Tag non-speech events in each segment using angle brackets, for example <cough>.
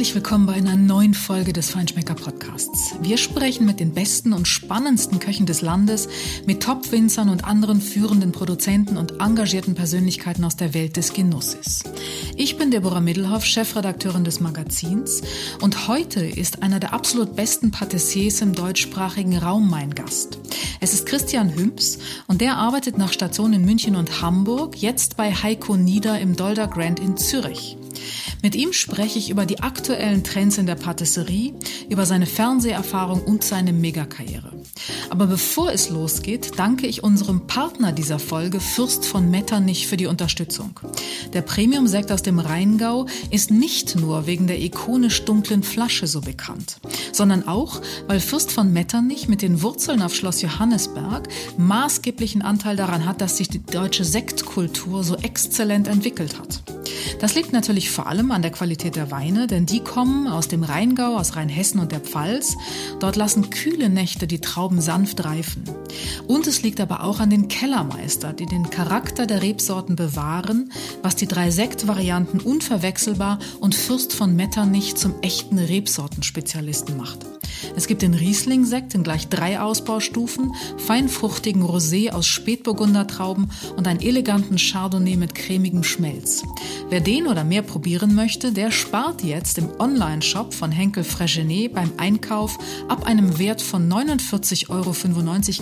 Herzlich willkommen bei einer neuen Folge des Feinschmecker Podcasts. Wir sprechen mit den besten und spannendsten Köchen des Landes, mit Top-Winzern und anderen führenden Produzenten und engagierten Persönlichkeiten aus der Welt des Genusses. Ich bin Deborah Middelhoff, Chefredakteurin des Magazins und heute ist einer der absolut besten Patissiers im deutschsprachigen Raum mein Gast. Es ist Christian Hümps und der arbeitet nach Stationen in München und Hamburg, jetzt bei Heiko Nieder im Dolder Grand in Zürich. Mit ihm spreche ich über die aktuellen Trends in der Patisserie, über seine Fernseherfahrung und seine Megakarriere. Aber bevor es losgeht, danke ich unserem Partner dieser Folge, Fürst von Metternich, für die Unterstützung. Der Premium-Sekt aus dem Rheingau ist nicht nur wegen der ikonisch dunklen Flasche so bekannt, sondern auch, weil Fürst von Metternich mit den Wurzeln auf Schloss Johannesberg maßgeblichen Anteil daran hat, dass sich die deutsche Sektkultur so exzellent entwickelt hat. Das liegt natürlich vor allem an der Qualität der Weine, denn die kommen aus dem Rheingau, aus Rheinhessen und der Pfalz. Dort lassen kühle Nächte die Trauben sanft reifen. Und es liegt aber auch an den Kellermeister, die den Charakter der Rebsorten bewahren, was die drei Sektvarianten unverwechselbar und Fürst von Metternich zum echten Rebsortenspezialisten macht. Es gibt den Riesling-Sekt in gleich drei Ausbaustufen, feinfruchtigen Rosé aus Spätburgundertrauben und einen eleganten Chardonnay mit cremigem Schmelz. Wer den oder mehr probieren möchte, der spart jetzt im Online-Shop von Henkel Fregenet beim Einkauf ab einem Wert von 49,95 Euro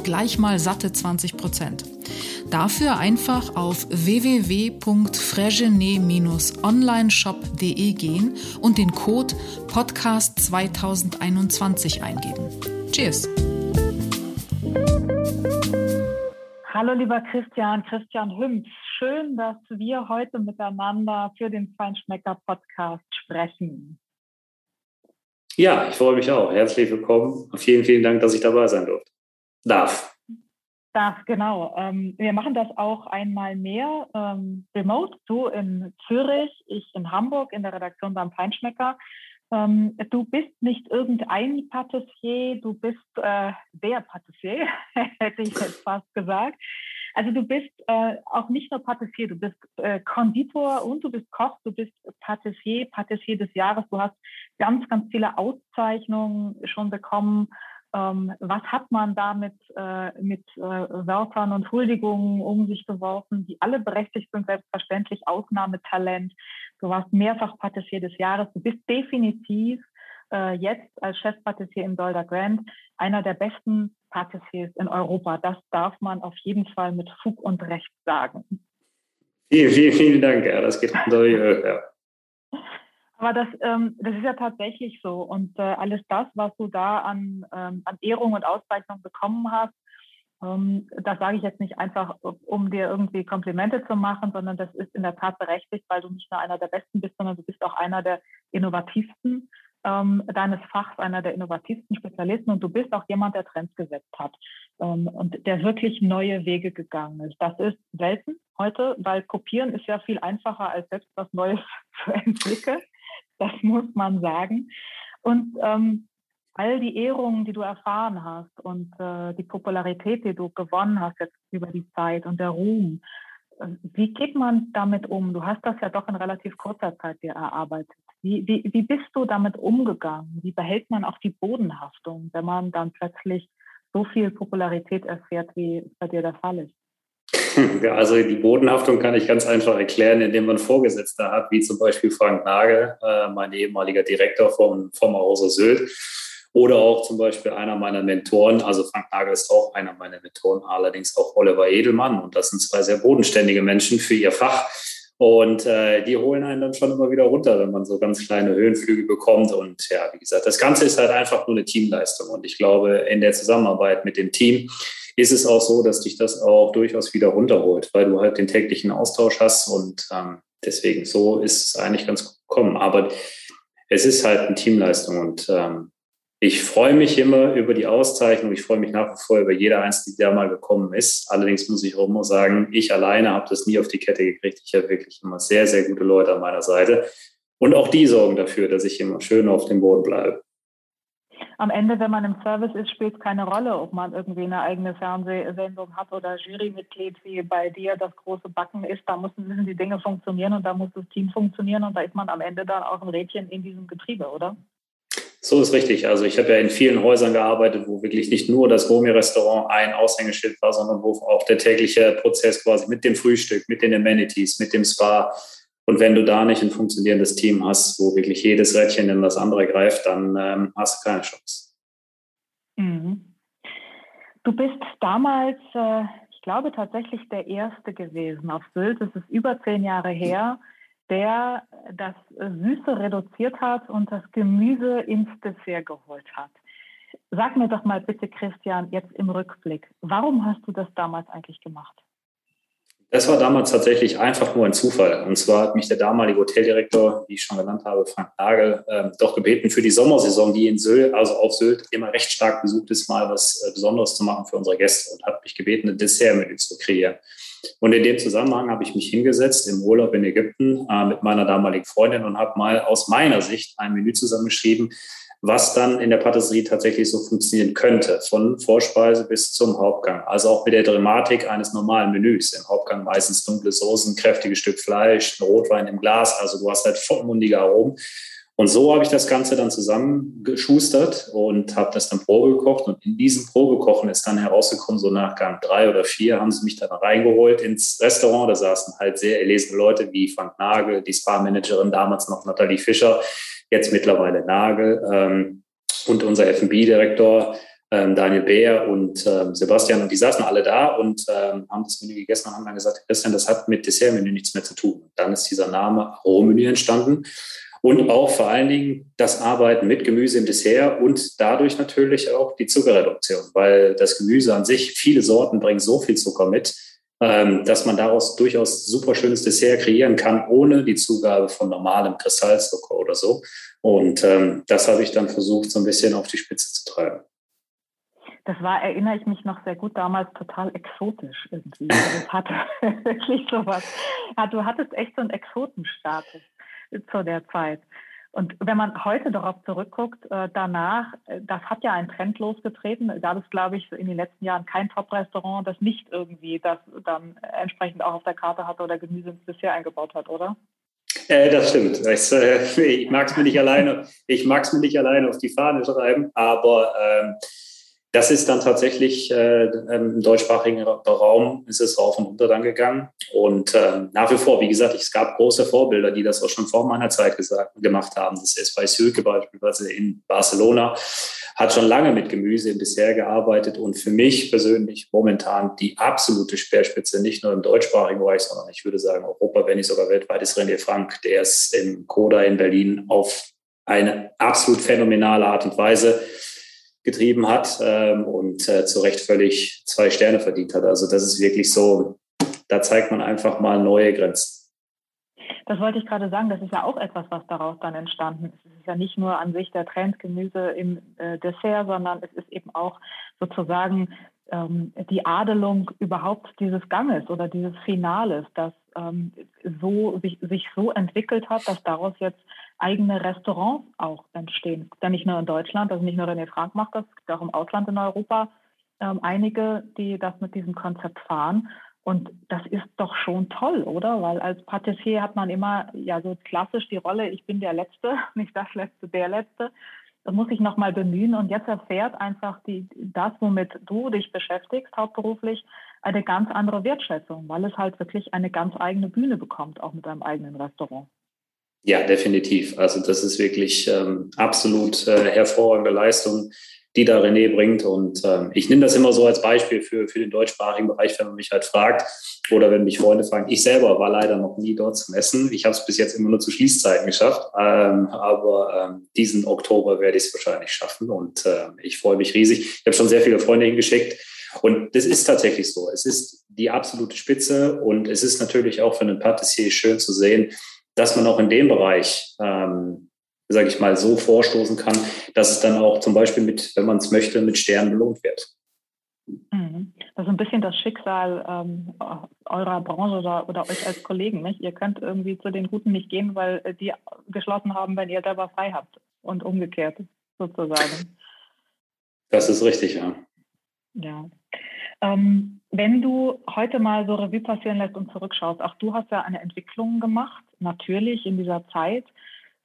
gleich mal satte 20 Prozent. Dafür einfach auf www.fregenet-onlineshop.de gehen und den Code Podcast 2021 eingeben. Cheers! Hallo lieber Christian, Christian Hümpf. Schön, dass wir heute miteinander für den Feinschmecker Podcast sprechen. Ja, ich freue mich auch. Herzlich willkommen. Vielen, vielen Dank, dass ich dabei sein durfte. Darf. Darf, genau. Ähm, wir machen das auch einmal mehr ähm, remote. Du in Zürich, ich in Hamburg in der Redaktion beim Feinschmecker. Ähm, du bist nicht irgendein Patissier, du bist äh, der Patissier, <laughs> hätte ich jetzt fast gesagt. Also du bist äh, auch nicht nur Patissier, du bist äh, Konditor und du bist Koch, du bist Patissier, Patissier des Jahres. Du hast ganz, ganz viele Auszeichnungen schon bekommen ähm, was hat man da mit, äh, mit äh, Wörtern und Huldigungen um sich geworfen, die alle berechtigt sind, selbstverständlich Ausnahmetalent. Du warst mehrfach Patissier des Jahres. Du bist definitiv äh, jetzt als Chefpatissier im Dolder Grand einer der besten Patissiers in Europa. Das darf man auf jeden Fall mit Fug und Recht sagen. Vielen, vielen, vielen Dank. Ja, das geht <laughs> durch. Ja. Aber das, ähm, das ist ja tatsächlich so. Und äh, alles das, was du da an, ähm, an Ehrung und Auszeichnung bekommen hast, ähm, das sage ich jetzt nicht einfach, um dir irgendwie Komplimente zu machen, sondern das ist in der Tat berechtigt, weil du nicht nur einer der Besten bist, sondern du bist auch einer der innovativsten ähm, deines Fachs, einer der innovativsten Spezialisten und du bist auch jemand, der Trends gesetzt hat ähm, und der wirklich neue Wege gegangen ist. Das ist selten heute, weil kopieren ist ja viel einfacher, als selbst was Neues <laughs> zu entwickeln. Das muss man sagen. Und ähm, all die Ehrungen, die du erfahren hast und äh, die Popularität, die du gewonnen hast jetzt über die Zeit und der Ruhm, äh, wie geht man damit um? Du hast das ja doch in relativ kurzer Zeit dir erarbeitet. Wie, wie, wie bist du damit umgegangen? Wie behält man auch die Bodenhaftung, wenn man dann plötzlich so viel Popularität erfährt, wie bei dir der Fall ist? <laughs> Also die Bodenhaftung kann ich ganz einfach erklären, indem man Vorgesetzte hat, wie zum Beispiel Frank Nagel, äh, mein ehemaliger Direktor vom, vom Hause Sylt. Oder auch zum Beispiel einer meiner Mentoren, also Frank Nagel ist auch einer meiner Mentoren, allerdings auch Oliver Edelmann. Und das sind zwei sehr bodenständige Menschen für ihr Fach. Und äh, die holen einen dann schon immer wieder runter, wenn man so ganz kleine Höhenflüge bekommt. Und ja, wie gesagt, das Ganze ist halt einfach nur eine Teamleistung. Und ich glaube, in der Zusammenarbeit mit dem Team ist es auch so, dass dich das auch durchaus wieder runterholt, weil du halt den täglichen Austausch hast und ähm, deswegen so ist es eigentlich ganz gut gekommen. Aber es ist halt eine Teamleistung und ähm, ich freue mich immer über die Auszeichnung. Ich freue mich nach wie vor über jede einzelne, die da mal gekommen ist. Allerdings muss ich auch immer sagen, ich alleine habe das nie auf die Kette gekriegt. Ich habe wirklich immer sehr, sehr gute Leute an meiner Seite. Und auch die sorgen dafür, dass ich immer schön auf dem Boden bleibe. Am Ende, wenn man im Service ist, spielt es keine Rolle, ob man irgendwie eine eigene Fernsehsendung hat oder Jurymitglied wie bei dir das große Backen ist. Da müssen, müssen die Dinge funktionieren und da muss das Team funktionieren und da ist man am Ende dann auch ein Rädchen in diesem Getriebe, oder? So ist richtig. Also ich habe ja in vielen Häusern gearbeitet, wo wirklich nicht nur das Gourmet-Restaurant ein Aushängeschild war, sondern wo auch der tägliche Prozess quasi mit dem Frühstück, mit den Amenities, mit dem Spa. Und wenn du da nicht ein funktionierendes Team hast, wo wirklich jedes Rädchen in das andere greift, dann ähm, hast du keine Chance. Mhm. Du bist damals, äh, ich glaube tatsächlich der Erste gewesen auf Sylt. Das ist über zehn Jahre her der das Süße reduziert hat und das Gemüse ins Dessert geholt hat. Sag mir doch mal bitte, Christian, jetzt im Rückblick, warum hast du das damals eigentlich gemacht? Das war damals tatsächlich einfach nur ein Zufall. Und zwar hat mich der damalige Hoteldirektor, wie ich schon genannt habe, Frank Nagel, äh, doch gebeten, für die Sommersaison, die in Sylt, also auf Sylt, immer recht stark besucht ist, mal was äh, Besonderes zu machen für unsere Gäste und hat mich gebeten, ein Dessertmenü zu kreieren. Und in dem Zusammenhang habe ich mich hingesetzt im Urlaub in Ägypten äh, mit meiner damaligen Freundin und habe mal aus meiner Sicht ein Menü zusammengeschrieben, was dann in der Patisserie tatsächlich so funktionieren könnte, von Vorspeise bis zum Hauptgang. Also auch mit der Dramatik eines normalen Menüs. Im Hauptgang meistens dunkle Soßen, kräftiges Stück Fleisch, ein Rotwein im Glas. Also du hast halt vollmundige Aromen. Und so habe ich das Ganze dann zusammengeschustert und habe das dann Probe gekocht. Und in diesem Probekochen ist dann herausgekommen, so nach Gang drei oder vier haben sie mich dann reingeholt ins Restaurant. Da saßen halt sehr erlesene Leute wie Frank Nagel, die Spa-Managerin, damals noch Nathalie Fischer, jetzt mittlerweile Nagel ähm, und unser F&B-Direktor ähm, Daniel Beer und ähm, Sebastian. Und die saßen alle da und ähm, haben das Menü gegessen und haben dann gesagt, Christian, das hat mit Dessertmenü nichts mehr zu tun. Und dann ist dieser Name Rohmenü entstanden. Und auch vor allen Dingen das Arbeiten mit Gemüse im Dessert und dadurch natürlich auch die Zuckerreduktion, weil das Gemüse an sich, viele Sorten bringen so viel Zucker mit, ähm, dass man daraus durchaus super schönes Dessert kreieren kann, ohne die Zugabe von normalem Kristallzucker oder so. Und ähm, das habe ich dann versucht, so ein bisschen auf die Spitze zu treiben. Das war, erinnere ich mich noch sehr gut, damals total exotisch irgendwie. <laughs> Also es hatte <laughs> wirklich sowas. Ja, du hattest echt so einen Exotenstatus zu der Zeit. Und wenn man heute darauf zurückguckt, äh, danach, äh, das hat ja einen Trend losgetreten. Gab es, glaube ich, in den letzten Jahren kein Top-Restaurant, das nicht irgendwie das dann entsprechend auch auf der Karte hatte oder Gemüse ins Dessert eingebaut hat, oder? Äh, das stimmt. Das, äh, ich mag es mir nicht alleine. Mir nicht alleine auf die Fahne schreiben, aber ähm, das ist dann tatsächlich äh, im deutschsprachigen Raum ist es rauf und runter dann gegangen. Und äh, nach wie vor, wie gesagt, es gab große Vorbilder, die das auch schon vor meiner Zeit gesagt, gemacht haben. Das ist bei Sülke beispielsweise in Barcelona, hat schon lange mit Gemüse Dessert gearbeitet und für mich persönlich momentan die absolute Speerspitze, nicht nur im deutschsprachigen Bereich, sondern ich würde sagen Europa, wenn nicht sogar weltweit, ist René Frank, der es im Koda in Berlin auf eine absolut phänomenale Art und Weise getrieben hat ähm, und äh, zu Recht völlig zwei Sterne verdient hat. Also das ist wirklich so, da zeigt man einfach mal neue Grenzen. Das wollte ich gerade sagen, das ist ja auch etwas, was daraus dann entstanden ist. Es ist ja nicht nur an sich der Trend Gemüse im äh, Dessert, sondern es ist eben auch sozusagen ähm, die Adelung überhaupt dieses Ganges oder dieses Finales, das ähm, so, sich, sich so entwickelt hat, dass daraus jetzt eigene Restaurants auch entstehen. Denn nicht nur in Deutschland, also nicht nur René Frank macht das, es gibt auch im Ausland in Europa ähm, einige, die das mit diesem Konzept fahren. Und das ist doch schon toll, oder? Weil als Patissier hat man immer ja so klassisch die Rolle, ich bin der Letzte, <laughs> nicht das Letzte, der Letzte. Das muss ich nochmal bemühen. Und jetzt erfährt einfach die, das, womit du dich beschäftigst, hauptberuflich, eine ganz andere Wertschätzung, weil es halt wirklich eine ganz eigene Bühne bekommt, auch mit einem eigenen Restaurant. Ja, definitiv. Also das ist wirklich ähm, absolut äh, hervorragende Leistung, die da René bringt. Und ähm, ich nehme das immer so als Beispiel für, für den deutschsprachigen Bereich, wenn man mich halt fragt oder wenn mich Freunde fragen. Ich selber war leider noch nie dort zum Essen. Ich habe es bis jetzt immer nur zu Schließzeiten geschafft. Ähm, aber ähm, diesen Oktober werde ich es wahrscheinlich schaffen. Und äh, ich freue mich riesig. Ich habe schon sehr viele Freunde hingeschickt. Und das ist tatsächlich so. Es ist die absolute Spitze und es ist natürlich auch für einen Patissier schön zu sehen, dass man auch in dem Bereich, ähm, sage ich mal, so vorstoßen kann, dass es dann auch zum Beispiel mit, wenn man es möchte, mit Sternen belohnt wird. Mhm. Das ist ein bisschen das Schicksal ähm, eurer Branche oder, oder euch als Kollegen. Nicht? Ihr könnt irgendwie zu den Guten nicht gehen, weil die geschlossen haben, wenn ihr selber frei habt und umgekehrt sozusagen. Das ist richtig, ja. Ja. Ähm, wenn du heute mal so Revue passieren lässt und zurückschaust, auch du hast ja eine Entwicklung gemacht, natürlich in dieser Zeit.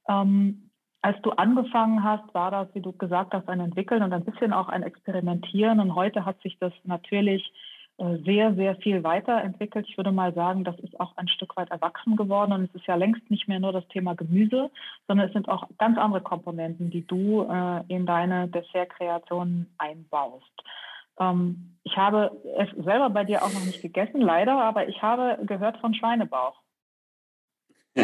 Ähm, als du angefangen hast, war das, wie du gesagt hast, ein Entwickeln und ein bisschen auch ein Experimentieren. Und heute hat sich das natürlich äh, sehr, sehr viel weiterentwickelt. Ich würde mal sagen, das ist auch ein Stück weit erwachsen geworden und es ist ja längst nicht mehr nur das Thema Gemüse, sondern es sind auch ganz andere Komponenten, die du äh, in deine Dessertkreation einbaust. Ähm, ich habe es selber bei dir auch noch nicht gegessen, leider, aber ich habe gehört von Schweinebauch. <laughs>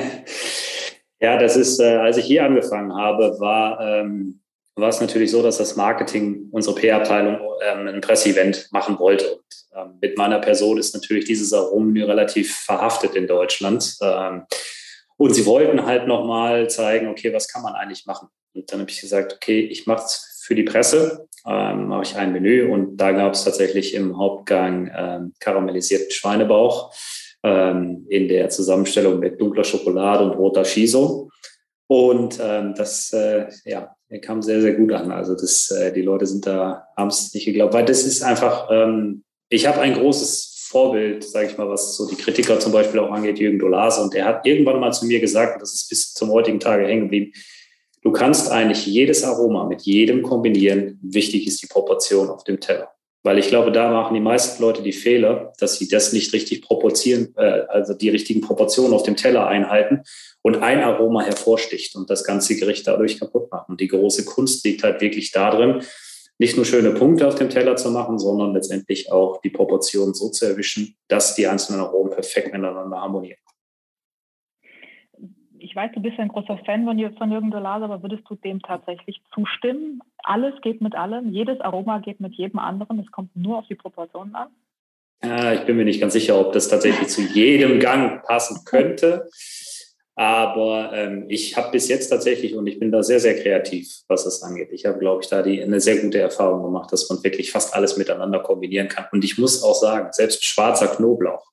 Ja, das ist, äh, als ich hier angefangen habe, war, ähm, war es natürlich so, dass das Marketing, unsere PR-Abteilung, ähm, ein Presseevent machen wollte. Und ähm, mit meiner Person ist natürlich dieses Aromen relativ verhaftet in Deutschland. Ähm, und sie wollten halt nochmal zeigen, okay, was kann man eigentlich machen? Und dann habe ich gesagt, okay, ich mache es für die Presse, ähm, mache ich ein Menü und da gab es tatsächlich im Hauptgang ähm, karamellisierten Schweinebauch ähm, in der Zusammenstellung mit dunkler Schokolade und roter Shiso. Und ähm, das äh, ja, kam sehr, sehr gut an. Also das, äh, die Leute sind da, haben es nicht geglaubt, weil das ist einfach, ähm, ich habe ein großes Vorbild, sage ich mal, was so die Kritiker zum Beispiel auch angeht, Jürgen Dolase. Und der hat irgendwann mal zu mir gesagt, und das ist bis zum heutigen Tage hängen geblieben, du kannst eigentlich jedes Aroma mit jedem kombinieren. Wichtig ist die Proportion auf dem Teller. Weil ich glaube, da machen die meisten Leute die Fehler, dass sie das nicht richtig proportieren, äh, also die richtigen Proportionen auf dem Teller einhalten und ein Aroma hervorsticht und das ganze Gericht dadurch kaputt machen. Und die große Kunst liegt halt wirklich darin, nicht nur schöne Punkte auf dem Teller zu machen, sondern letztendlich auch die Proportionen so zu erwischen, dass die einzelnen Aromen perfekt miteinander harmonieren ich weiß, du bist ein großer Fan von, von Jürgen Dolase, aber würdest du dem tatsächlich zustimmen? Alles geht mit allem, jedes Aroma geht mit jedem anderen, es kommt nur auf die Proportionen an? Ja, ich bin mir nicht ganz sicher, ob das tatsächlich zu jedem Gang passen könnte. Aber ähm, ich habe bis jetzt tatsächlich, und ich bin da sehr, sehr kreativ, was das angeht. Ich habe, glaube ich, da die, eine sehr gute Erfahrung gemacht, dass man wirklich fast alles miteinander kombinieren kann. Und ich muss auch sagen, selbst schwarzer Knoblauch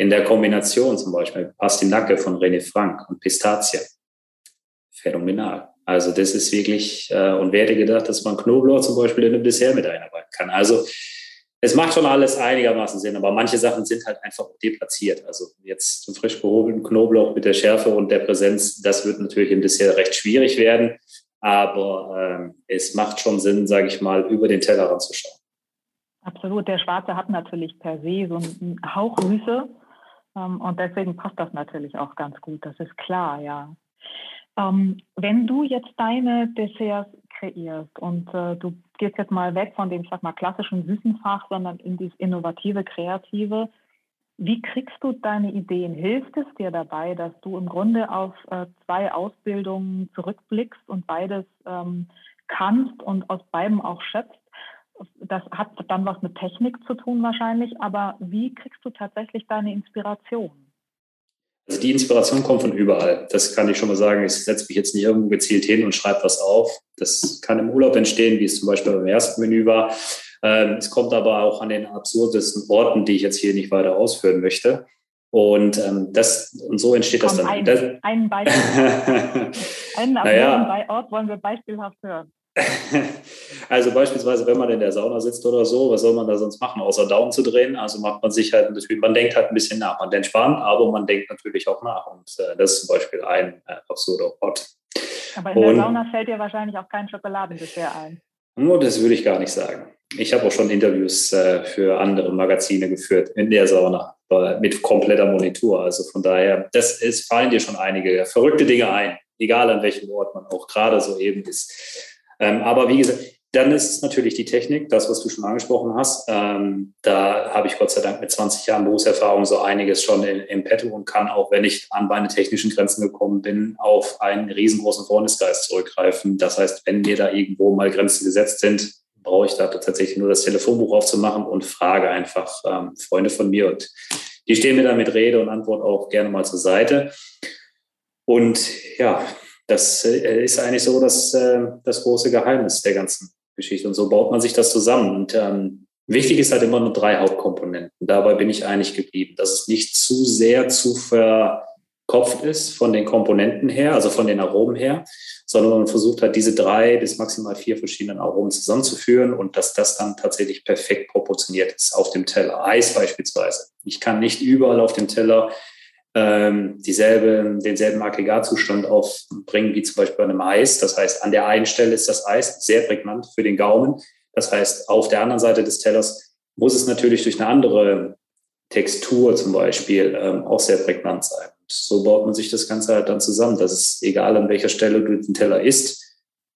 in der Kombination zum Beispiel Pastinacke von René Frank und Pistazien. Phänomenal. Also das ist wirklich, äh, und wer hätte gedacht, dass man Knoblauch zum Beispiel in einem Dessert mit einarbeiten kann. Also es macht schon alles einigermaßen Sinn, aber manche Sachen sind halt einfach deplatziert. Also jetzt zum frisch gehobelten Knoblauch mit der Schärfe und der Präsenz, das wird natürlich im Dessert recht schwierig werden. Aber ähm, es macht schon Sinn, sage ich mal, über den Teller ranzuschauen. Absolut. Der Schwarze hat natürlich per se so einen Hauch Süße. Ähm, und deswegen passt das natürlich auch ganz gut, das ist klar, ja. Ähm, wenn du jetzt deine Desserts kreierst und äh, du gehst jetzt mal weg von dem, ich sag mal, klassischen süßen Fach, sondern in dieses innovative, kreative, wie kriegst du deine Ideen? Hilft es dir dabei, dass du im Grunde auf äh, zwei Ausbildungen zurückblickst und beides ähm, kannst und aus beidem auch schöpfst? Das hat dann was mit Technik zu tun wahrscheinlich, aber wie kriegst du tatsächlich deine Inspiration? Also die Inspiration kommt von überall. Das kann ich schon mal sagen. Ich setze mich jetzt nicht irgendwo gezielt hin und schreibe was auf. Das kann im Urlaub entstehen, wie es zum Beispiel beim ersten Menü war. Ähm, es kommt aber auch an den absurdesten Orten, die ich jetzt hier nicht weiter ausführen möchte. Und ähm, das und so entsteht Komm, das dann. Ein, das, ein Beispiel. <laughs> einen naja. Ort wollen wir beispielhaft hören. <laughs> Also beispielsweise, wenn man in der Sauna sitzt oder so, was soll man da sonst machen, außer Daumen zu drehen? Also macht man sich halt natürlich, man denkt halt ein bisschen nach. Man entspannt, aber man denkt natürlich auch nach. Und äh, das ist zum Beispiel ein äh, absurder Ort. Aber in Und, der Sauna fällt dir wahrscheinlich auch kein Schokoladendessert ein. Nur das würde ich gar nicht sagen. Ich habe auch schon Interviews äh, für andere Magazine geführt in der Sauna mit kompletter Monitor. Also von daher, das ist, fallen dir schon einige verrückte Dinge ein, egal an welchem Ort man auch gerade so eben ist. Ähm, aber wie gesagt, dann ist es natürlich die Technik, das, was du schon angesprochen hast. Ähm, da habe ich Gott sei Dank mit 20 Jahren Berufserfahrung so einiges schon in, im Petto und kann auch, wenn ich an meine technischen Grenzen gekommen bin, auf einen riesengroßen Freundesgeist zurückgreifen. Das heißt, wenn mir da irgendwo mal Grenzen gesetzt sind, brauche ich da tatsächlich nur das Telefonbuch aufzumachen und frage einfach ähm, Freunde von mir und die stehen mir dann mit Rede und Antwort auch gerne mal zur Seite. Und ja, das äh, ist eigentlich so das, äh, das große Geheimnis der ganzen Geschichte. Und so baut man sich das zusammen. Und ähm, wichtig ist halt immer nur drei Hauptkomponenten. Dabei bin ich eigentlich geblieben, dass es nicht zu sehr zu verkopft ist von den Komponenten her, also von den Aromen her, sondern man versucht halt diese drei bis maximal vier verschiedenen Aromen zusammenzuführen und dass das dann tatsächlich perfekt proportioniert ist auf dem Teller. Eis beispielsweise. Ich kann nicht überall auf dem Teller ähm, dieselbe, denselben Aggregatzustand aufbringen wie zum Beispiel bei einem Eis. Das heißt, an der einen Stelle ist das Eis sehr prägnant für den Gaumen. Das heißt, auf der anderen Seite des Tellers muss es natürlich durch eine andere Textur zum Beispiel ähm, auch sehr prägnant sein. Und so baut man sich das Ganze halt dann zusammen, dass es, egal an welcher Stelle du den Teller isst,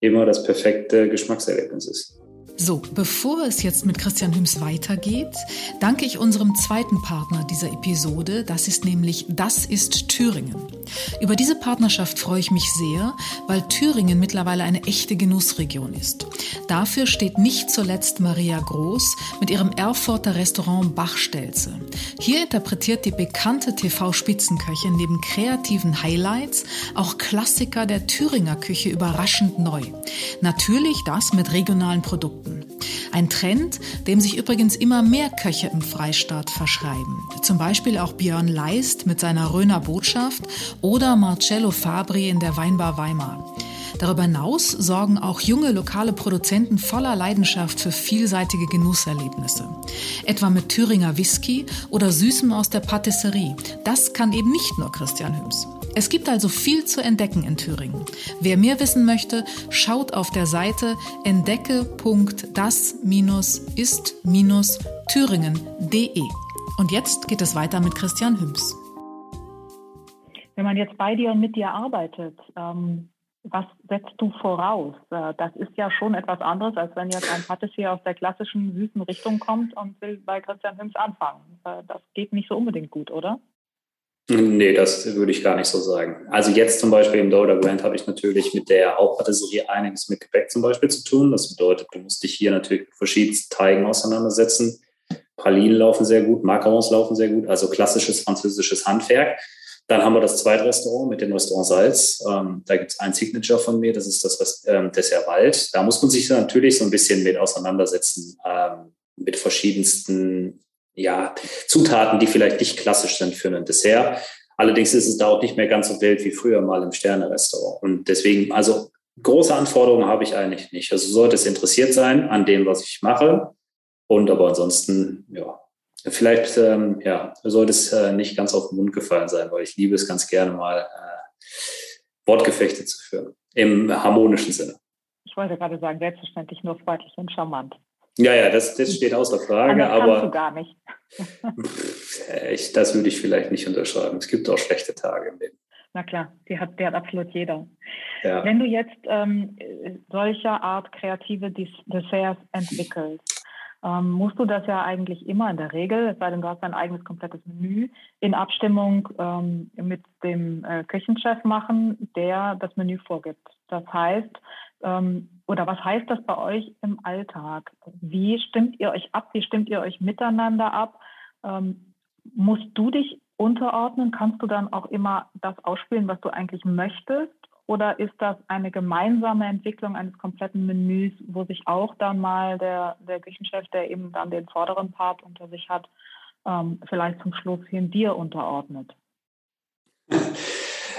immer das perfekte Geschmackserlebnis ist. So, bevor es jetzt mit Christian Hüms weitergeht, danke ich unserem zweiten Partner dieser Episode. Das ist nämlich Das ist Thüringen. Über diese Partnerschaft freue ich mich sehr, weil Thüringen mittlerweile eine echte Genussregion ist. Dafür steht nicht zuletzt Maria Groß mit ihrem Erfurter Restaurant Bachstelze. Hier interpretiert die bekannte TV-Spitzenköchin neben kreativen Highlights auch Klassiker der Thüringer Küche überraschend neu. Natürlich das mit regionalen Produkten. Ein Trend, dem sich übrigens immer mehr Köche im Freistaat verschreiben. Zum Beispiel auch Björn Leist mit seiner Röner Botschaft oder Marcello Fabri in der Weinbar Weimar. Darüber hinaus sorgen auch junge lokale Produzenten voller Leidenschaft für vielseitige Genusserlebnisse. Etwa mit Thüringer Whisky oder Süßem aus der Patisserie. Das kann eben nicht nur Christian Hüms. Es gibt also viel zu entdecken in Thüringen. Wer mehr wissen möchte, schaut auf der Seite entdecke.das-ist-thüringen.de. Und jetzt geht es weiter mit Christian Hüms. Wenn man jetzt bei dir und mit dir arbeitet, ähm, was setzt du voraus? Äh, das ist ja schon etwas anderes, als wenn jetzt ein Patissier aus der klassischen süßen Richtung kommt und will bei Christian Hüms anfangen. Äh, das geht nicht so unbedingt gut, oder? Nee, das würde ich gar nicht so sagen. Also jetzt zum Beispiel im Doda Grant habe ich natürlich mit der Hauptpatisserie einiges mit Gebäck zum Beispiel zu tun. Das bedeutet, du musst dich hier natürlich mit verschiedensten Teigen auseinandersetzen. Pralinen laufen sehr gut, Macarons laufen sehr gut, also klassisches französisches Handwerk. Dann haben wir das zweite Restaurant mit dem Restaurant Salz. Ähm, da gibt es ein Signature von mir, das ist das Rest, ähm, Dessert Wald. Da muss man sich natürlich so ein bisschen mit auseinandersetzen, ähm, mit verschiedensten ja, Zutaten, die vielleicht nicht klassisch sind für ein Dessert. Allerdings ist es da auch nicht mehr ganz so wild wie früher mal im Sterne-Restaurant. Und deswegen, also große Anforderungen habe ich eigentlich nicht. Also sollte es interessiert sein an dem, was ich mache. Und aber ansonsten, ja, vielleicht ähm, ja, sollte es äh, nicht ganz auf den Mund gefallen sein, weil ich liebe es ganz gerne mal, äh, Wortgefechte zu führen. Im harmonischen Sinne. Ich wollte gerade sagen, selbstverständlich nur freundlich und charmant. Ja, ja, das, das steht außer Frage, aber. Das du gar nicht. ich, das würde ich vielleicht nicht unterschreiben. Es gibt auch schlechte Tage im Leben. Na klar, die hat, die hat absolut jeder. Ja. Wenn du jetzt ähm, solcher Art kreative Desserts entwickelst, ähm, musst du das ja eigentlich immer in der Regel, es sei denn, du hast dein eigenes komplettes Menü, in Abstimmung ähm, mit dem äh, Küchenchef machen, der das Menü vorgibt. Das heißt, ähm, oder was heißt das bei euch im Alltag? Wie stimmt ihr euch ab? Wie stimmt ihr euch miteinander ab? Ähm, musst du dich unterordnen? Kannst du dann auch immer das ausspielen, was du eigentlich möchtest? Oder ist das eine gemeinsame Entwicklung eines kompletten Menüs, wo sich auch dann mal der, der Küchenchef, der eben dann den vorderen Part unter sich hat, ähm, vielleicht zum Schluss hin dir unterordnet? <laughs>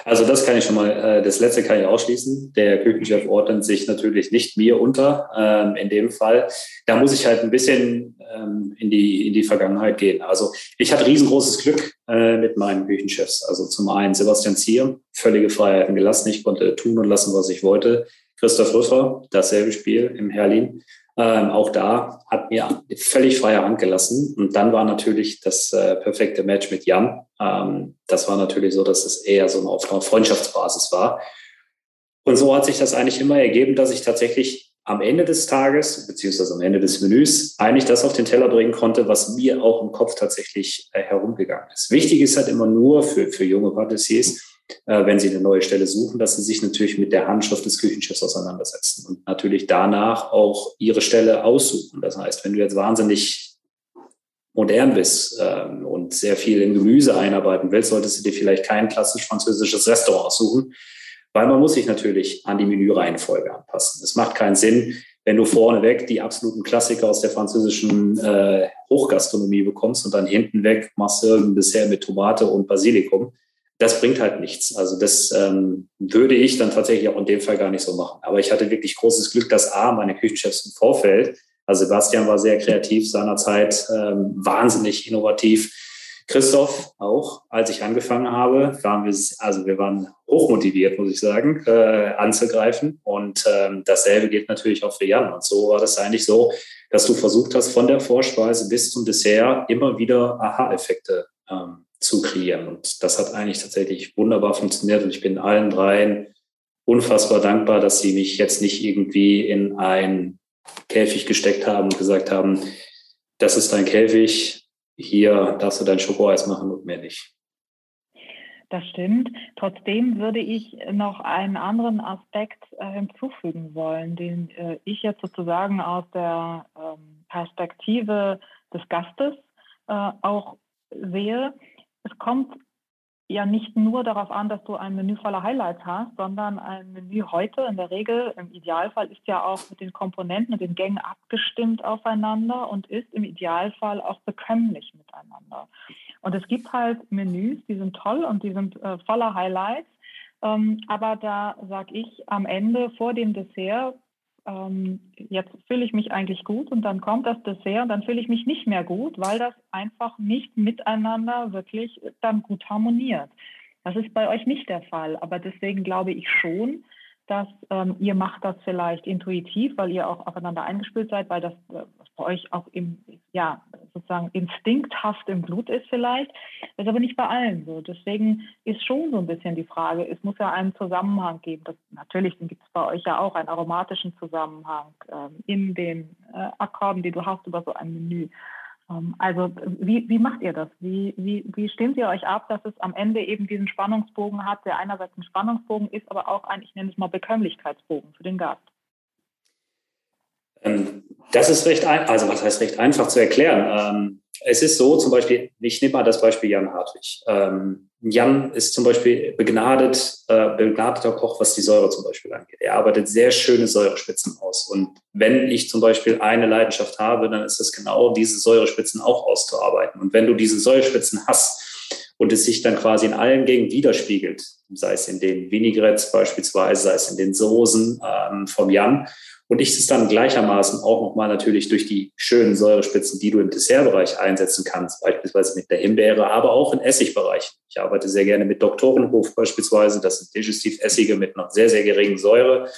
Also das kann ich schon mal, äh, das letzte kann ich ausschließen. Der Küchenchef ordnet sich natürlich nicht mir unter ähm, in dem Fall. Da muss ich halt ein bisschen ähm, in, die, in die Vergangenheit gehen. Also ich hatte riesengroßes Glück äh, mit meinen Küchenchefs. Also zum einen Sebastian Zier, völlige Freiheiten gelassen. Ich konnte tun und lassen, was ich wollte. Christoph Rüffer, dasselbe Spiel im Herlin. Ähm, auch da hat mir völlig freie Hand gelassen. Und dann war natürlich das äh, perfekte Match mit Jan. Ähm, das war natürlich so, dass es eher so auf einer Freundschaftsbasis war. Und so hat sich das eigentlich immer ergeben, dass ich tatsächlich am Ende des Tages, beziehungsweise am Ende des Menüs, eigentlich das auf den Teller bringen konnte, was mir auch im Kopf tatsächlich äh, herumgegangen ist. Wichtig ist halt immer nur für, für junge Patissiers, wenn sie eine neue Stelle suchen, dass sie sich natürlich mit der Handschrift des Küchenchefs auseinandersetzen und natürlich danach auch ihre Stelle aussuchen. Das heißt, wenn du jetzt wahnsinnig modern bist ähm, und sehr viel in Gemüse einarbeiten willst, solltest du dir vielleicht kein klassisch französisches Restaurant aussuchen, weil man muss sich natürlich an die Menüreihenfolge anpassen. Es macht keinen Sinn, wenn du vorneweg die absoluten Klassiker aus der französischen äh, Hochgastronomie bekommst und dann hinten weg machst du irgendein Dessert mit Tomate und Basilikum das bringt halt nichts. Also das ähm, würde ich dann tatsächlich auch in dem Fall gar nicht so machen. Aber ich hatte wirklich großes Glück, dass A, meine Küchenchefs im Vorfeld, also Sebastian war sehr kreativ seinerzeit, ähm, wahnsinnig innovativ. Christoph auch, als ich angefangen habe, waren wir, also wir waren hochmotiviert, muss ich sagen, äh, anzugreifen. Und ähm, dasselbe gilt natürlich auch für Jan. Und so war das eigentlich so, dass du versucht hast, von der Vorspeise bis zum Dessert immer wieder Aha-Effekte ähm, zu kreieren. Und das hat eigentlich tatsächlich wunderbar funktioniert. Und ich bin allen dreien unfassbar dankbar, dass sie mich jetzt nicht irgendwie in ein Käfig gesteckt haben und gesagt haben, das ist dein Käfig, hier darfst du dein Schokoeis machen und mehr nicht. Das stimmt. Trotzdem würde ich noch einen anderen Aspekt äh, hinzufügen wollen, den äh, ich jetzt sozusagen aus der ähm, Perspektive des Gastes äh, auch sehe es kommt ja nicht nur darauf an, dass du ein Menü voller Highlights hast, sondern ein Menü heute in der Regel, im Idealfall, ist ja auch mit den Komponenten und den Gängen abgestimmt aufeinander und ist im Idealfall auch bekömmlich miteinander. Und es gibt halt Menüs, die sind toll und die sind äh, voller Highlights. Ähm, aber da sage ich am Ende vor dem Dessert, ähm, jetzt fühle ich mich eigentlich gut und dann kommt das Dessert und dann fühle ich mich nicht mehr gut, weil das einfach nicht miteinander wirklich dann gut harmoniert. Das ist bei euch nicht der Fall, aber deswegen glaube ich schon, dass ähm, ihr macht das vielleicht intuitiv, weil ihr auch aufeinander eingespielt seid, weil das äh, bei euch auch im, ja, sozusagen instinkthaft im Blut ist vielleicht. Das ist aber nicht bei allen so. Deswegen ist schon so ein bisschen die Frage, es muss ja einen Zusammenhang geben. Das, natürlich gibt es bei euch ja auch einen aromatischen Zusammenhang ähm, in den äh, Akkorden, die du hast über so ein Menü. Ähm, also wie, wie macht ihr das? Wie, wie, wie stimmt ihr euch ab, dass es am Ende eben diesen Spannungsbogen hat, der einerseits ein Spannungsbogen ist, aber auch ein, ich nenne es mal Bekömmlichkeitsbogen für den Gast? Ähm, das ist recht, ein, also was heißt recht einfach zu erklären. Ähm, es ist so, zum Beispiel, ich nehme mal das Beispiel Jan Hartwig. Jan ist zum Beispiel begnadet, äh, begnadeter Koch, was die Säure zum Beispiel angeht. Er arbeitet sehr schöne Säurespitzen aus. Und wenn ich zum Beispiel eine Leidenschaft habe, dann ist es genau, diese Säurespitzen auch auszuarbeiten. Und wenn du diese Säurespitzen hast und es sich dann quasi in allen Gängen widerspiegelt, sei es in den Vinaigrettes beispielsweise, sei es in den Soßen ähm, vom Jan, und ich es dann gleichermaßen auch nochmal natürlich durch die schönen Säurespitzen, die du im Dessertbereich einsetzen kannst, beispielsweise mit der Himbeere, aber auch in Essigbereichen. Ich arbeite sehr gerne mit Doktorenhof beispielsweise. Das sind Digestivessige mit einer sehr, sehr geringen Säure.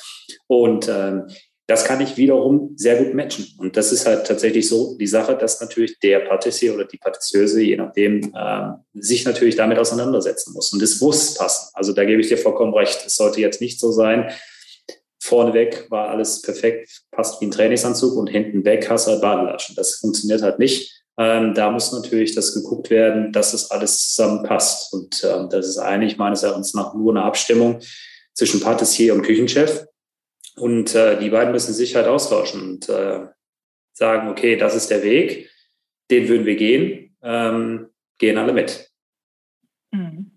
Und ähm, das kann ich wiederum sehr gut matchen. Und das ist halt tatsächlich so die Sache, dass natürlich der Patissier oder die Patisseuse, je nachdem, äh, sich natürlich damit auseinandersetzen muss. Und es muss passen. Also da gebe ich dir vollkommen recht. Es sollte jetzt nicht so sein, vorneweg war alles perfekt, passt wie ein Trainingsanzug und hinten weg hast halt Badelaschen. Das funktioniert halt nicht. Ähm, da muss natürlich das geguckt werden, dass das alles zusammenpasst. Und ähm, das ist eigentlich meines Erachtens nach nur eine Abstimmung zwischen Patissier und Küchenchef. Und äh, die beiden müssen sich halt austauschen und äh, sagen, okay, das ist der Weg, den würden wir gehen, ähm, gehen alle mit. Mhm.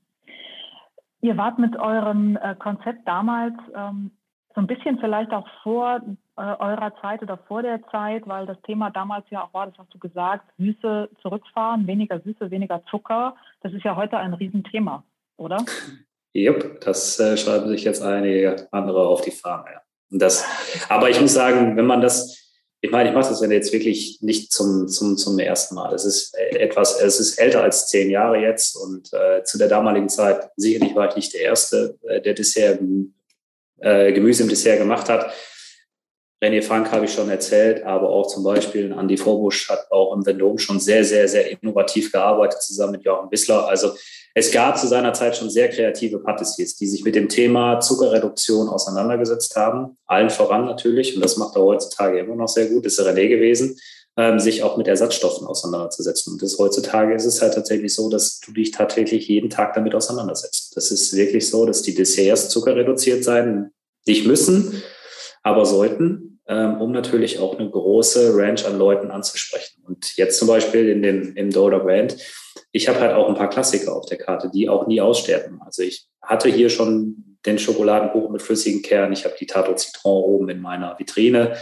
Ihr wart mit eurem äh, Konzept damals ähm, so ein bisschen vielleicht auch vor äh, eurer Zeit oder vor der Zeit, weil das Thema damals ja auch war, das hast du gesagt, Süße zurückfahren, weniger Süße, weniger Zucker. Das ist ja heute ein Riesenthema, oder? Jupp, das äh, schreiben sich jetzt einige andere auf die Fahne. Ja. Und das, aber ich muss sagen, wenn man das, ich meine, ich mache das jetzt wirklich nicht zum, zum, zum ersten Mal. Es ist äh, etwas, es ist älter als zehn Jahre jetzt und äh, zu der damaligen Zeit sicherlich war ich nicht der Erste, äh, der Dessert äh, Gemüse im Dessert gemacht hat. René Frank habe ich schon erzählt, aber auch zum Beispiel Andy Vorbusch hat auch im Vendôme schon sehr, sehr, sehr innovativ gearbeitet, zusammen mit Jochen Wissler. Also es gab zu seiner Zeit schon sehr kreative Patissiers, die sich mit dem Thema Zuckerreduktion auseinandergesetzt haben. Allen voran natürlich, und das macht er heutzutage immer noch sehr gut, ist René gewesen, sich auch mit Ersatzstoffen auseinanderzusetzen. Und das heutzutage ist es halt tatsächlich so, dass du dich tatsächlich jeden Tag damit auseinandersetzt. Das ist wirklich so, dass die Desserts zuckerreduziert sein nicht müssen, aber sollten, ähm, um natürlich auch eine große Range an Leuten anzusprechen. Und jetzt zum Beispiel in den, im Dolder Brand, ich habe halt auch ein paar Klassiker auf der Karte, die auch nie aussterben. Also ich hatte hier schon den Schokoladenkuchen mit flüssigem Kern, ich habe die Tato Citron oben in meiner Vitrine.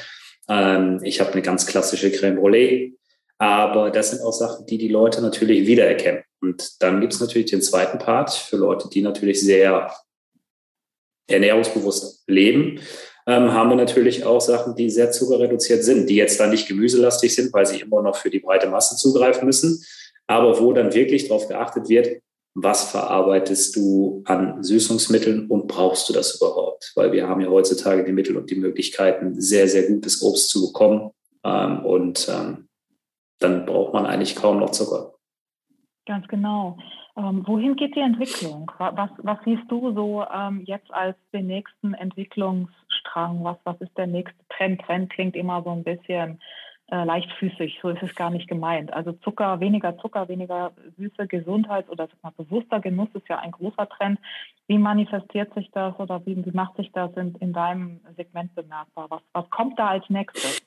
Ähm, ich habe eine ganz klassische Creme Brûlée. Aber das sind auch Sachen, die die Leute natürlich wiedererkennen. Und dann gibt es natürlich den zweiten Part für Leute, die natürlich sehr ernährungsbewusst leben, ähm, haben wir natürlich auch Sachen, die sehr zuckerreduziert sind, die jetzt dann nicht gemüselastig sind, weil sie immer noch für die breite Masse zugreifen müssen, aber wo dann wirklich darauf geachtet wird, was verarbeitest du an Süßungsmitteln und brauchst du das überhaupt? Weil wir haben ja heutzutage die Mittel und die Möglichkeiten, sehr, sehr gutes Obst zu bekommen. Ähm, und ähm, dann braucht man eigentlich kaum noch Zucker. Ganz genau. Ähm, wohin geht die Entwicklung? Was, was siehst du so ähm, jetzt als den nächsten Entwicklungsstrang? Was, was ist der nächste Trend? Trend klingt immer so ein bisschen äh, leichtfüßig, so ist es gar nicht gemeint. Also Zucker, weniger Zucker, weniger süße Gesundheit oder mal, bewusster Genuss ist ja ein großer Trend. Wie manifestiert sich das oder wie, wie macht sich das in, in deinem Segment bemerkbar? Was, was kommt da als nächstes?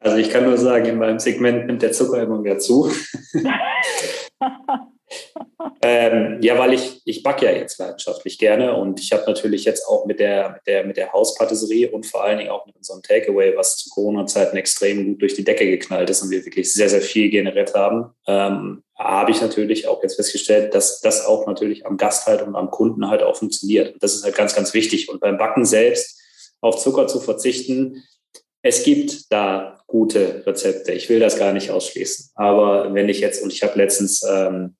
Also ich kann nur sagen, in meinem Segment nimmt der Zucker immer mehr zu. <laughs> <laughs> ähm, ja, weil ich, ich backe ja jetzt leidenschaftlich gerne und ich habe natürlich jetzt auch mit der, mit der, mit der Hauspatisserie und vor allen Dingen auch mit unserem Takeaway, was zu Corona-Zeiten extrem gut durch die Decke geknallt ist und wir wirklich sehr, sehr viel generiert haben, ähm, habe ich natürlich auch jetzt festgestellt, dass das auch natürlich am Gast halt und am Kunden halt auch funktioniert. Das ist halt ganz, ganz wichtig. Und beim Backen selbst auf Zucker zu verzichten, es gibt da gute Rezepte. Ich will das gar nicht ausschließen. Aber wenn ich jetzt, und ich habe letztens ähm,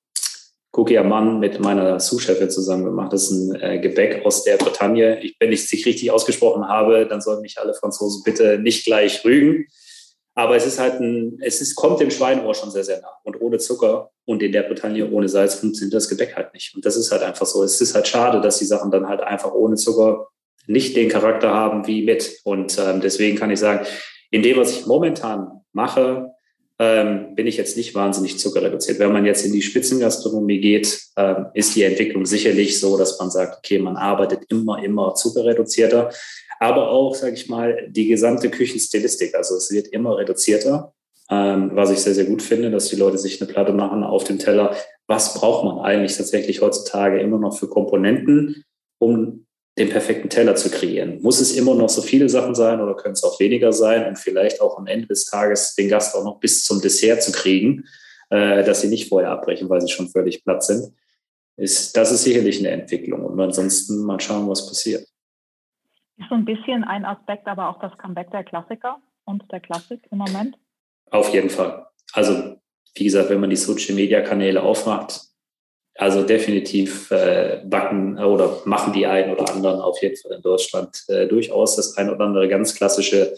Cookie Mann mit meiner Sous-Chefin zusammen gemacht. Das ist ein äh, Gebäck aus der Bretagne. Ich, wenn ich es nicht richtig ausgesprochen habe, dann sollen mich alle Franzosen bitte nicht gleich rügen. Aber es ist halt ein, es ist, kommt dem Schweinohr schon sehr, sehr nah. Und ohne Zucker und in der Bretagne ohne Salz funktioniert das Gebäck halt nicht. Und das ist halt einfach so. Es ist halt schade, dass die Sachen dann halt einfach ohne Zucker nicht den Charakter haben wie mit. Und ähm, deswegen kann ich sagen, in dem, was ich momentan mache, ähm, bin ich jetzt nicht wahnsinnig zuckerreduziert. Wenn man jetzt in die Spitzengastronomie geht, ähm, ist die Entwicklung sicherlich so, dass man sagt, okay, man arbeitet immer, immer zuckerreduzierter. Aber auch, sage ich mal, die gesamte Küchenstilistik. Also es wird immer reduzierter, ähm, was ich sehr, sehr gut finde, dass die Leute sich eine Platte machen auf dem Teller. Was braucht man eigentlich tatsächlich heutzutage immer noch für Komponenten, um den perfekten Teller zu kreieren. Muss es immer noch so viele Sachen sein oder können es auch weniger sein und vielleicht auch am Ende des Tages den Gast auch noch bis zum Dessert zu kriegen, äh, dass sie nicht vorher abbrechen, weil sie schon völlig platt sind. Ist, das ist sicherlich eine Entwicklung und ansonsten mal schauen, was passiert. Ist so ein bisschen ein Aspekt, aber auch das Comeback der Klassiker und der Klassik im Moment? Auf jeden Fall. Also, wie gesagt, wenn man die Social Media Kanäle aufmacht, also definitiv äh, backen oder machen die einen oder anderen auf jeden Fall in Deutschland äh, durchaus das ein oder andere ganz klassische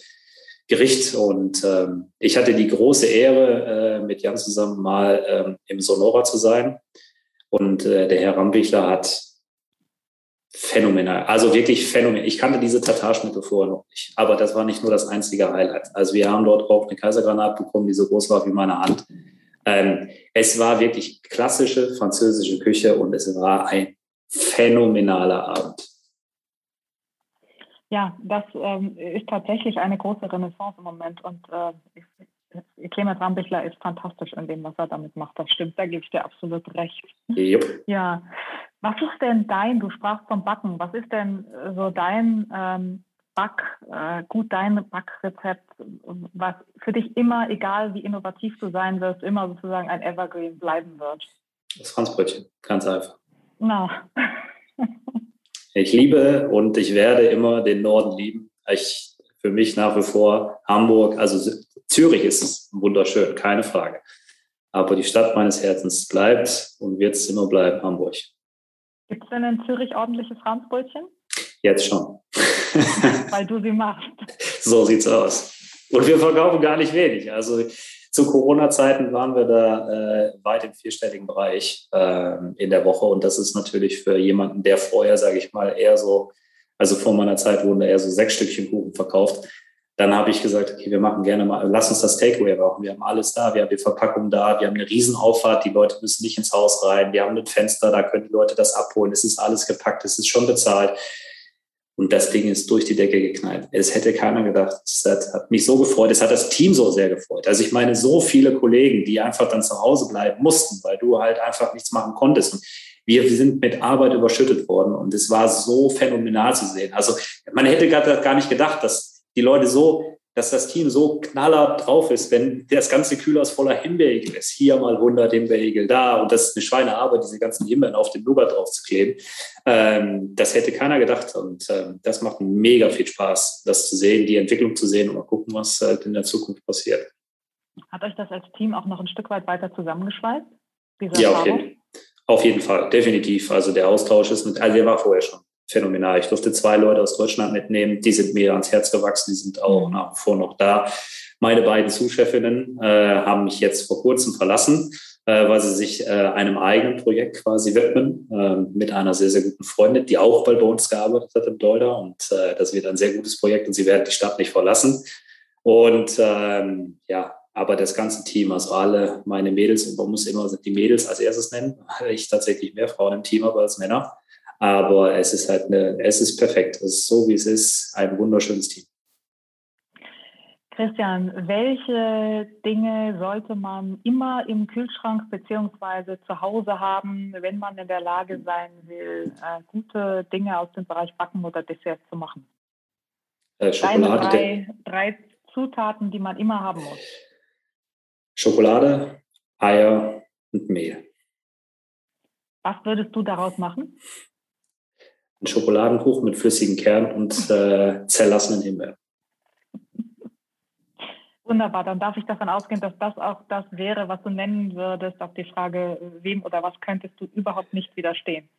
Gericht. Und ähm, ich hatte die große Ehre, äh, mit Jan zusammen mal ähm, im Sonora zu sein. Und äh, der Herr Rambichler hat phänomenal, also wirklich phänomenal. Ich kannte diese Tatarschnitte vorher noch nicht, aber das war nicht nur das einzige Highlight. Also wir haben dort auch eine Kaisergranate bekommen, die so groß war wie meine Hand. Ähm, es war wirklich klassische französische Küche und es war ein phänomenaler Abend. Ja, das ähm, ist tatsächlich eine große Renaissance im Moment und äh, Clemens Rambichler ist fantastisch in dem, was er damit macht. Das stimmt, da gebe ich dir absolut recht. Yep. Ja. Was ist denn dein, du sprachst vom Backen, was ist denn so dein ähm, Back, äh, gut dein Backrezept, was für dich immer, egal wie innovativ du sein wirst, immer sozusagen ein Evergreen bleiben wird? Das Franzbrötchen, ganz einfach. Na. ich liebe und ich werde immer den Norden lieben. Ich, für mich nach wie vor Hamburg, also Zürich ist wunderschön, keine Frage. Aber die Stadt meines Herzens bleibt und wird es immer bleiben, Hamburg. Gibt es denn in Zürich ordentliche Franzbrötchen? Jetzt schon. <laughs> Weil du sie machst. So sieht's aus. Und wir verkaufen gar nicht wenig. Also zu Corona-Zeiten waren wir da äh, weit im vierstelligen Bereich äh, in der Woche. Und das ist natürlich für jemanden, der vorher, sage ich mal, eher so, also vor meiner Zeit wurden da eher so sechs Stückchen Kuchen verkauft. Dann habe ich gesagt, okay, wir machen gerne mal, lass uns das Takeaway machen. Wir haben alles da, wir haben die Verpackung da, wir haben eine Riesenauffahrt, die Leute müssen nicht ins Haus rein, wir haben ein Fenster, da können die Leute das abholen, es ist alles gepackt, es ist schon bezahlt. Und das Ding ist durch die Decke geknallt. Es hätte keiner gedacht. Es hat, hat, mich so gefreut. Es hat das Team so sehr gefreut. Also ich meine, so viele Kollegen, die einfach dann zu Hause bleiben mussten, weil du halt einfach nichts machen konntest. Und wir, sind mit Arbeit überschüttet worden. Und es war so phänomenal zu sehen. Also man hätte gar, gar nicht gedacht, dass die Leute so dass das Team so knaller drauf ist, wenn das ganze Kühlhaus voller Himbeerigel ist. Hier mal 100 Himbeerigel, da. Und das ist eine Schweinearbeit, diese ganzen Himbeeren auf den Nougat drauf zu kleben. Ähm, das hätte keiner gedacht. Und ähm, das macht mega viel Spaß, das zu sehen, die Entwicklung zu sehen und mal gucken, was halt in der Zukunft passiert. Hat euch das als Team auch noch ein Stück weit weiter zusammengeschweißt? ja, auf jeden, auf jeden Fall, definitiv. Also der Austausch ist mit, also der war vorher schon phänomenal. Ich durfte zwei Leute aus Deutschland mitnehmen, die sind mir ans Herz gewachsen, die sind auch mhm. nach wie vor noch da. Meine beiden Zuscheffinnen äh, haben mich jetzt vor kurzem verlassen, äh, weil sie sich äh, einem eigenen Projekt quasi widmen, äh, mit einer sehr, sehr guten Freundin, die auch bald bei uns gearbeitet hat im Dolder. Und äh, das wird ein sehr gutes Projekt und sie werden die Stadt nicht verlassen. Und ähm, ja, aber das ganze Team, also alle meine Mädels, und man muss immer die Mädels als erstes nennen, weil ich tatsächlich mehr Frauen im Team habe als Männer. Aber es ist halt eine, es ist perfekt. Es ist so, wie es ist, ein wunderschönes Team. Christian, welche Dinge sollte man immer im Kühlschrank beziehungsweise zu Hause haben, wenn man in der Lage sein will, äh, gute Dinge aus dem Bereich Backen oder Dessert zu machen? Äh, Schokolade. Deine drei, drei Zutaten, die man immer haben muss. Schokolade, Eier und Mehl. Was würdest du daraus machen? Ein Schokoladenkuchen mit flüssigem Kern und äh, zerlassenen Himbeeren. Wunderbar, dann darf ich davon ausgehen, dass das auch das wäre, was du nennen würdest auf die Frage, wem oder was könntest du überhaupt nicht widerstehen?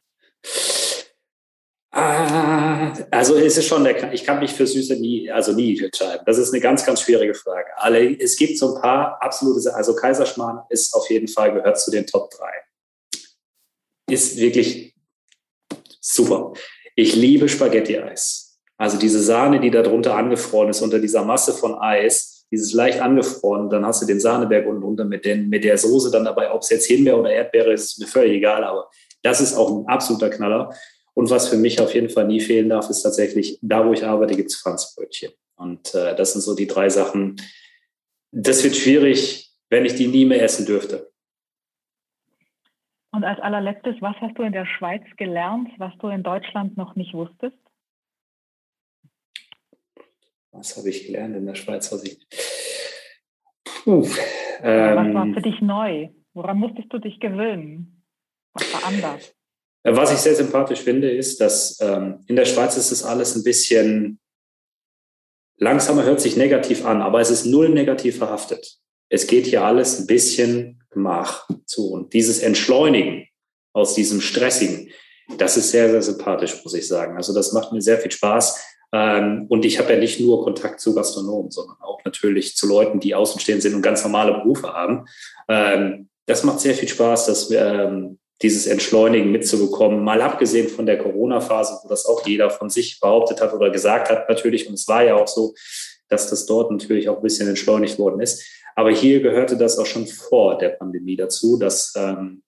Ah, also es ist schon der, ich kann mich für Süße nie, also nie entscheiden. Das ist eine ganz, ganz schwierige Frage. Alle, es gibt so ein paar absolute, also Kaiserschmarrn ist auf jeden Fall gehört zu den Top 3. Ist wirklich super. Ich liebe Spaghetti-Eis. Also diese Sahne, die da drunter angefroren ist, unter dieser Masse von Eis, dieses leicht angefroren, dann hast du den Sahneberg unten drunter mit, mit der Soße dann dabei, ob es jetzt Himbeer oder Erdbeere ist, ist mir völlig egal, aber das ist auch ein absoluter Knaller. Und was für mich auf jeden Fall nie fehlen darf, ist tatsächlich, da wo ich arbeite, gibt es Franzbrötchen. Und äh, das sind so die drei Sachen. Das wird schwierig, wenn ich die nie mehr essen dürfte. Und als allerletztes, was hast du in der Schweiz gelernt, was du in Deutschland noch nicht wusstest? Was habe ich gelernt in der Schweiz, was ich. Puh, ähm, was war ähm, für dich neu? Woran musstest du dich gewöhnen? Was war anders? Was ich sehr sympathisch finde, ist, dass ähm, in der Schweiz ist es alles ein bisschen langsamer, hört sich negativ an, aber es ist null negativ verhaftet. Es geht hier alles ein bisschen Gemach zu. Und dieses Entschleunigen aus diesem Stressigen, das ist sehr, sehr sympathisch, muss ich sagen. Also das macht mir sehr viel Spaß. Ähm, und ich habe ja nicht nur Kontakt zu Gastronomen, sondern auch natürlich zu Leuten, die außenstehend sind und ganz normale Berufe haben. Ähm, das macht sehr viel Spaß, dass wir ähm, dieses Entschleunigen mitzubekommen. Mal abgesehen von der Corona-Phase, wo das auch jeder von sich behauptet hat oder gesagt hat natürlich. Und es war ja auch so, dass das dort natürlich auch ein bisschen entschleunigt worden ist. Aber hier gehörte das auch schon vor der Pandemie dazu, dass ähm,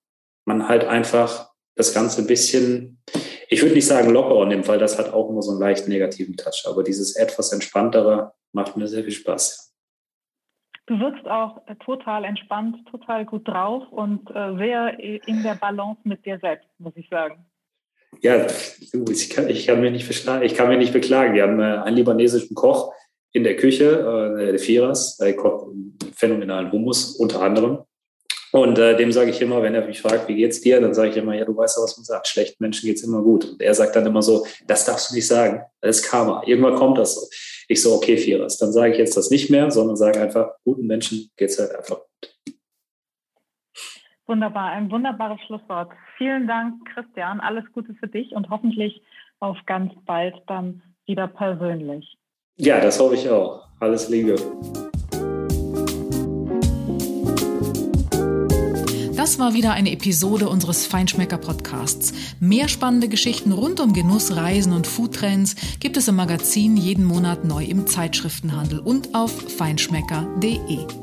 man halt einfach das Ganze ein bisschen, ich würde nicht sagen lockerer nimmt, weil das hat auch nur so einen leicht negativen Touch. Aber dieses etwas entspanntere macht mir sehr viel Spaß. Du wirkst auch äh, total entspannt, total gut drauf und äh, sehr in der Balance mit dir selbst, muss ich sagen. Ja, ich kann, ich kann, mich, nicht beklagen, ich kann mich nicht beklagen. Wir haben äh, einen libanesischen Koch in der Küche, der Firas, der kocht phänomenalen Hummus unter anderem. Und äh, dem sage ich immer, wenn er mich fragt, wie geht's dir, dann sage ich immer, ja, du weißt ja, was man sagt. Schlechten Menschen geht's immer gut. Und er sagt dann immer so, das darfst du nicht sagen. Das ist Karma. Irgendwann kommt das so. Ich so, okay, Vierers. Dann sage ich jetzt das nicht mehr, sondern sage einfach, guten Menschen geht's halt einfach gut. Wunderbar, ein wunderbares Schlusswort. Vielen Dank, Christian. Alles Gute für dich und hoffentlich auf ganz bald dann wieder persönlich. Ja, das hoffe ich auch. Alles Liebe. Das war wieder eine Episode unseres Feinschmecker Podcasts. Mehr spannende Geschichten rund um Genuss, Reisen und Foodtrends gibt es im Magazin jeden Monat neu im Zeitschriftenhandel und auf feinschmecker.de.